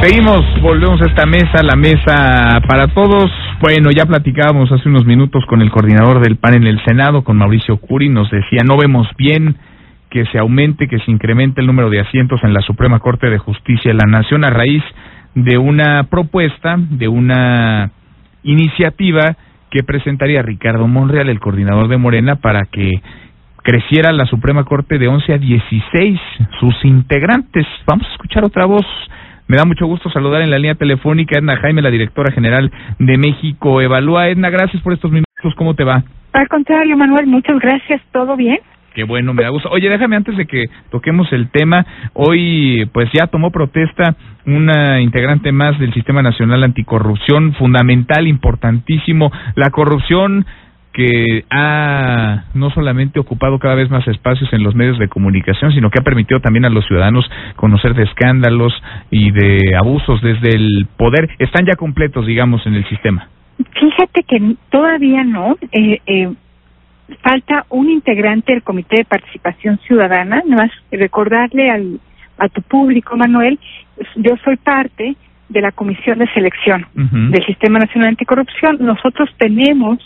Seguimos, volvemos a esta mesa, la mesa para todos. Bueno, ya platicábamos hace unos minutos con el coordinador del PAN en el Senado, con Mauricio Curi, nos decía, no vemos bien que se aumente, que se incremente el número de asientos en la Suprema Corte de Justicia de la Nación a raíz de una propuesta, de una iniciativa que presentaría Ricardo Monreal, el coordinador de Morena, para que creciera la Suprema Corte de 11 a 16 sus integrantes. Vamos a escuchar otra voz me da mucho gusto saludar en la línea telefónica a Edna Jaime, la directora general de México Evalúa. Edna, gracias por estos minutos. ¿Cómo te va? Al contrario, Manuel, muchas gracias. ¿Todo bien? Qué bueno, me da gusto. Oye, déjame antes de que toquemos el tema, hoy pues ya tomó protesta una integrante más del Sistema Nacional Anticorrupción, fundamental, importantísimo. La corrupción que ha no solamente ocupado cada vez más espacios en los medios de comunicación, sino que ha permitido también a los ciudadanos conocer de escándalos y de abusos desde el poder. Están ya completos, digamos, en el sistema. Fíjate que todavía no. Eh, eh, falta un integrante del Comité de Participación Ciudadana. Nada más recordarle al, a tu público, Manuel, yo soy parte de la Comisión de Selección del Sistema Nacional Anticorrupción. Nosotros tenemos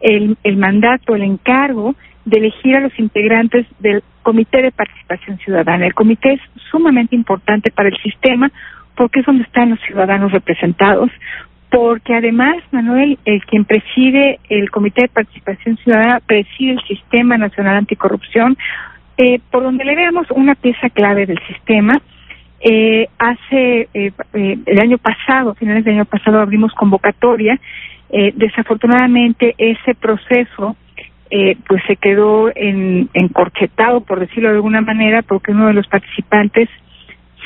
el, el mandato, el encargo de elegir a los integrantes del Comité de Participación Ciudadana. El comité es sumamente importante para el sistema porque es donde están los ciudadanos representados, porque además, Manuel, el quien preside el Comité de Participación Ciudadana preside el Sistema Nacional Anticorrupción, eh, por donde le veamos una pieza clave del sistema. Eh, hace eh, eh el año pasado, finales del año pasado, abrimos convocatoria eh, desafortunadamente ese proceso eh, pues se quedó en, encorchetado, por decirlo de alguna manera, porque uno de los participantes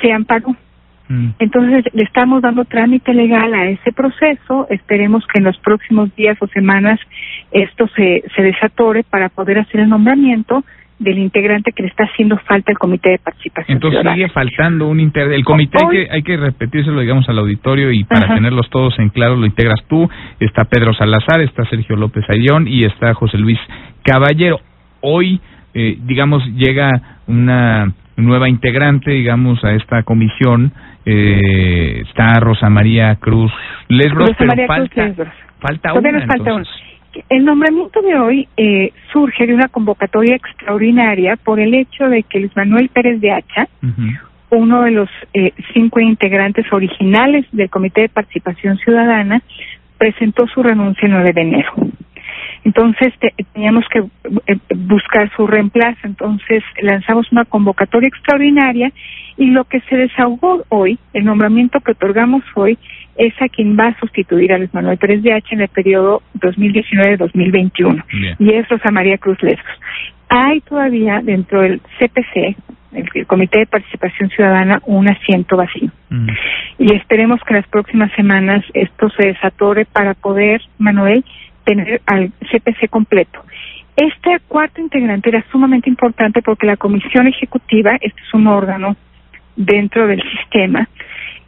se amparó. Mm. Entonces le estamos dando trámite legal a ese proceso. Esperemos que en los próximos días o semanas esto se, se desatore para poder hacer el nombramiento del integrante que le está haciendo falta el comité de participación. Entonces sigue faltando un integrante. El comité hay, que, hay que repetírselo, digamos, al auditorio y para tenerlos todos en claro lo integras tú. Está Pedro Salazar, está Sergio López Ayón y está José Luis Caballero. Hoy, eh, digamos, llega una nueva integrante, digamos, a esta comisión. Eh, está Rosa María Cruz Lesbros, Rosa María falta, Cruz falta una. falta una. El nombramiento de hoy eh, surge de una convocatoria extraordinaria por el hecho de que Luis Manuel Pérez de Hacha, uno de los eh, cinco integrantes originales del Comité de Participación Ciudadana, presentó su renuncia el 9 de enero. Entonces teníamos que eh, buscar su reemplazo, entonces lanzamos una convocatoria extraordinaria y lo que se desahogó hoy, el nombramiento que otorgamos hoy, es a quien va a sustituir a Luis Manuel Pérez de H en el periodo 2019-2021 y es Rosa María Cruz Lescos. Hay todavía dentro del CPC, el, Comité de Participación Ciudadana, un asiento vacío. Mm. Y esperemos que en las próximas semanas esto se desatore para poder, Manuel, tener al CPC completo. Este cuarto integrante era sumamente importante porque la Comisión Ejecutiva, este es un órgano dentro del sistema,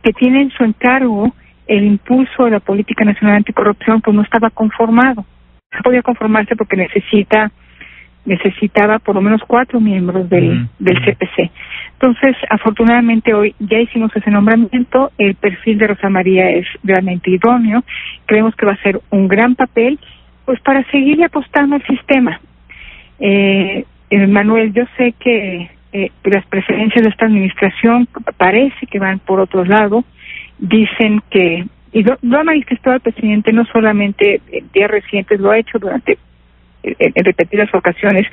que tiene en su encargo el impulso de la política nacional anticorrupción, pues no estaba conformado. No podía conformarse porque necesita necesitaba por lo menos cuatro miembros del, del CPC. Entonces, afortunadamente hoy ya hicimos ese nombramiento, el perfil de Rosa María es realmente idóneo, creemos que va a ser un gran papel, pues para seguir apostando al sistema. Eh, eh, Manuel, yo sé que eh, las preferencias de esta administración parece que van por otro lado, dicen que, y lo, ha manifestado el presidente no solamente en días recientes, lo ha hecho durante en, repetidas ocasiones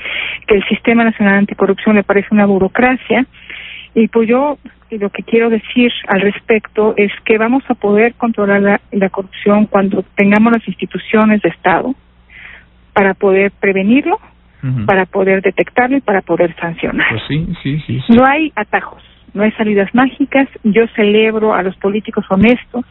que el Sistema Nacional Anticorrupción le parece una burocracia y pues yo lo que quiero decir al respecto es que vamos a poder controlar la, corrupción cuando tengamos las instituciones de Estado para poder prevenirlo, para poder detectarlo y para poder sancionar. Pues sí, sí, sí, No hay atajos, no hay salidas mágicas. Yo celebro a los políticos honestos,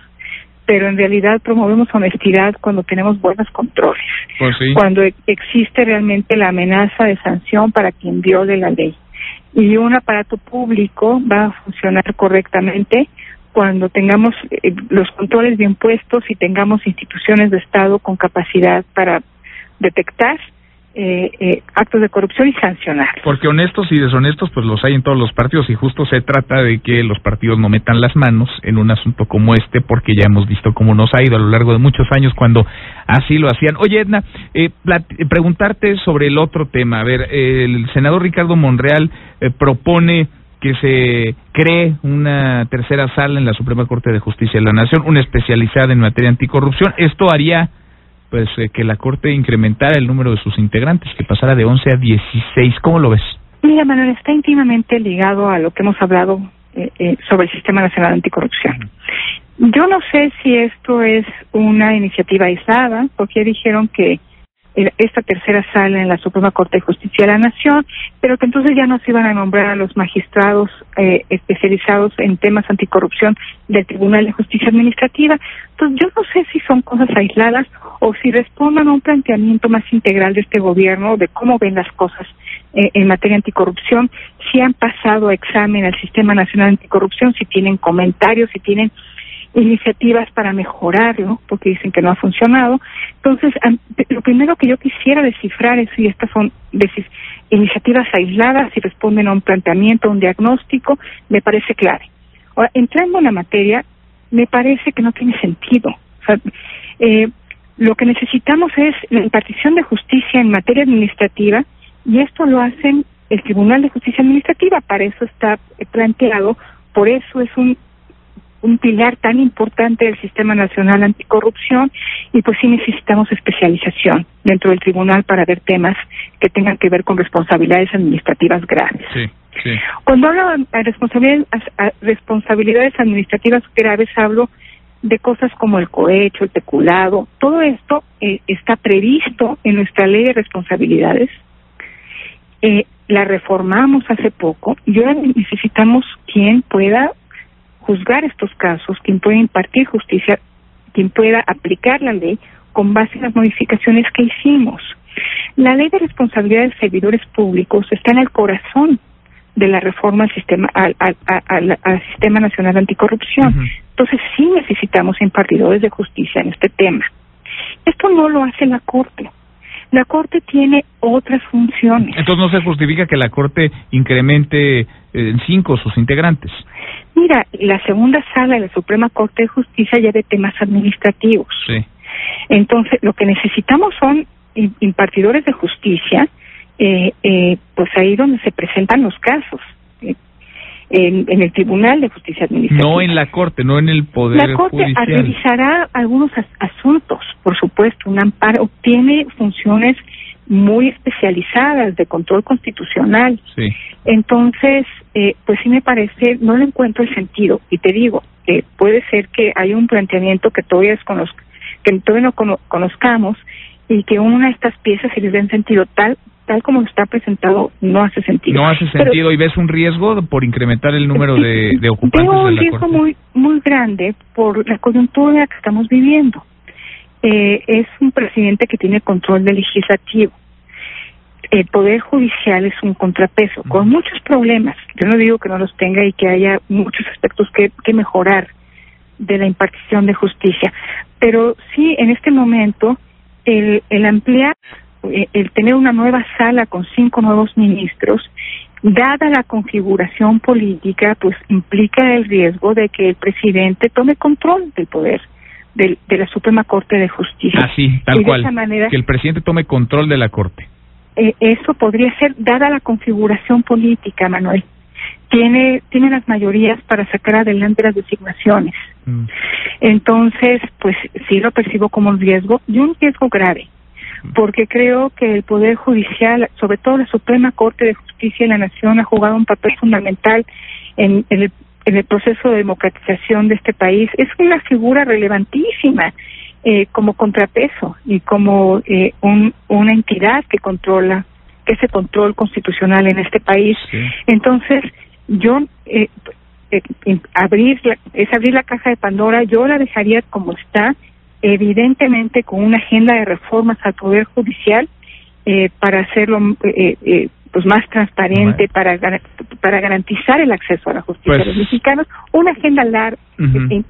pero en realidad promovemos honestidad cuando tenemos buenos controles, pues cuando e-, existe realmente la amenaza de sanción para quien viole la ley. Y un aparato público va a funcionar correctamente cuando tengamos eh, los controles bien puestos y tengamos instituciones de Estado con capacidad para detectar eh, eh, actos de corrupción y sancionar. Porque honestos y deshonestos, pues los hay en todos los partidos y justo se trata de que los partidos no metan las manos en un asunto como este, porque ya hemos visto cómo nos ha ido a lo largo de muchos años cuando así lo hacían. Oye, Edna, eh, preguntarte sobre el otro tema. A ver, el senador Ricardo Monreal eh, propone que se cree una tercera sala en la Suprema Corte de Justicia de la Nación, una especializada en materia anticorrupción. Esto haría pues eh, que la Corte incrementara el número de sus integrantes, que pasara de 11 a 16. ¿Cómo lo ves? Mira, Manuel, está íntimamente ligado a lo que hemos hablado eh, eh, sobre el Sistema Nacional Anticorrupción. Yo no sé si esto es una iniciativa aislada, porque dijeron que esta tercera sala en la Suprema Corte de Justicia de la Nación, pero que entonces ya no se iban a nombrar a los magistrados eh, especializados en temas anticorrupción del Tribunal de Justicia Administrativa. Entonces, yo no sé si son cosas aisladas o si respondan a un planteamiento más integral de este gobierno de cómo ven las cosas eh, en materia anticorrupción, si han pasado examen al Sistema Nacional Anticorrupción, si tienen comentarios, si tienen iniciativas para mejorarlo, porque dicen que no ha funcionado. Entonces, lo primero que yo quisiera descifrar es si estas son iniciativas aisladas, si responden a un planteamiento, a un diagnóstico, me parece clave. Ahora, entrando en la materia, me parece que no tiene sentido. O sea, eh, lo que necesitamos es la impartición de justicia en materia administrativa y esto lo hacen el Tribunal de Justicia Administrativa, para eso está planteado, por eso es un un pilar tan importante del Sistema Nacional Anticorrupción y pues sí necesitamos especialización dentro del tribunal para ver temas que tengan que ver con responsabilidades administrativas graves. Sí, sí. Cuando hablo de responsabilidades, responsabilidades administrativas graves hablo de cosas como el cohecho, el peculado, todo esto eh, está previsto en nuestra ley de responsabilidades. Eh, la reformamos hace poco y ahora necesitamos quien pueda juzgar estos casos, quien pueda impartir justicia, quien pueda aplicar la ley con base en las modificaciones que hicimos. La ley de responsabilidad de servidores públicos está en el corazón de la reforma al sistema al, al, sistema nacional anticorrupción. Entonces sí necesitamos impartidores de justicia en este tema. Esto no lo hace la Corte. La Corte tiene otras funciones. Entonces no se justifica que la Corte incremente en cinco sus integrantes. Mira, la segunda sala de la Suprema Corte de Justicia ya de temas administrativos. Sí. Entonces, lo que necesitamos son impartidores de justicia, eh, eh, pues ahí donde se presentan los casos. Eh, en, en, el Tribunal de Justicia Administrativa. No en la Corte, no en el Poder La Corte Judicial. revisará algunos asuntos, por supuesto. Un amparo tiene funciones muy especializadas de control constitucional. Sí. Entonces, eh, pues sí me parece, no le encuentro el sentido. Y te digo, que puede ser que hay un planteamiento que todavía, que todavía no conozcamos y que una de estas piezas se les den sentido tal tal como está presentado no hace sentido. No hace sentido y ves un riesgo por incrementar el número de, de ocupantes. Veo un riesgo muy muy grande por la coyuntura que estamos viviendo. Eh, es un presidente que tiene control del legislativo el Poder Judicial es un contrapeso con muchos problemas. Yo no digo que no los tenga y que haya muchos aspectos que, que mejorar de la impartición de justicia, pero sí en este momento el, el ampliar, el tener una nueva sala con cinco nuevos ministros, dada la configuración política, pues implica el riesgo de que el presidente tome control del poder. De, de la Suprema Corte de Justicia. Así, tal cual. que el presidente tome control de la Corte. Eh, eso podría ser dada la configuración política, Manuel. Tiene, tiene las mayorías para sacar adelante las designaciones. Mm. Entonces, pues sí lo percibo como un riesgo y un riesgo grave, porque creo que el Poder Judicial, sobre todo la Suprema Corte de Justicia de la Nación, ha jugado un papel fundamental en, en, el, en el proceso de democratización de este país. Es una figura relevantísima eh, como contrapeso y como eh, un, una entidad que controla ese control constitucional en este país. Entonces, yo eh, eh, abrir es abrir la caja de Pandora, yo la dejaría como está, evidentemente con una agenda de reformas al poder judicial eh, para hacerlo eh, eh, pues más transparente, para para garantizar el acceso a la justicia de los mexicanos, una agenda larga,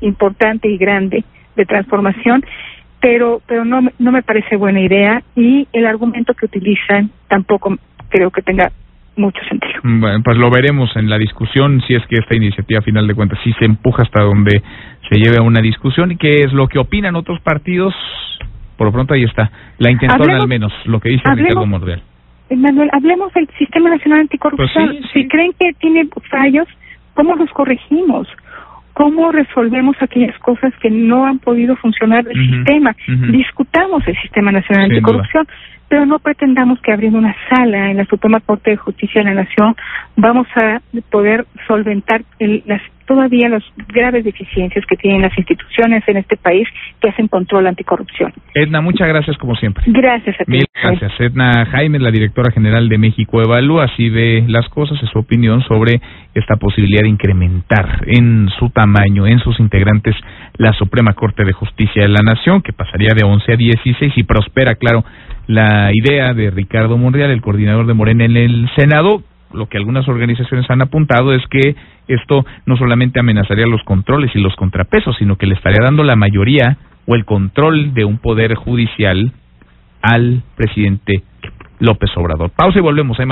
importante y grande de transformación pero pero no no me parece buena idea y el argumento que utilizan tampoco creo que tenga mucho sentido. Bueno, pues lo veremos en la discusión si es que esta iniciativa, a final de cuentas, sí se empuja hasta donde se lleve a una discusión y qué es lo que opinan otros partidos. Por lo pronto ahí está, la intención al menos, lo que dice Ricardo Monreal. Manuel, hablemos del Sistema Nacional Anticorrupción. Pues si creen que tiene fallos, ¿cómo los corregimos? ¿Cómo resolvemos aquellas cosas que no han podido funcionar del sistema? Discutamos el Sistema Nacional Anticorrupción pero no pretendamos que abriendo una sala en la Suprema Corte de Justicia de la Nación vamos a poder solventar las todavía las graves deficiencias que tienen las instituciones en este país que hacen control anticorrupción. Edna, muchas gracias como siempre. Gracias a ti. Mil gracias. Edna Jaime, la directora general de México Evalúa, así ve las cosas, es su opinión sobre esta posibilidad de incrementar en su tamaño, en sus integrantes, la Suprema Corte de Justicia de la Nación, que pasaría de 11 a 16 y prospera, claro, la idea de Ricardo Monreal, el coordinador de Morena en el Senado, lo que algunas organizaciones han apuntado es que esto no solamente amenazaría los controles y los contrapesos, sino que le estaría dando la mayoría o el control de un poder judicial al presidente López Obrador. Pausa y volvemos, hay más.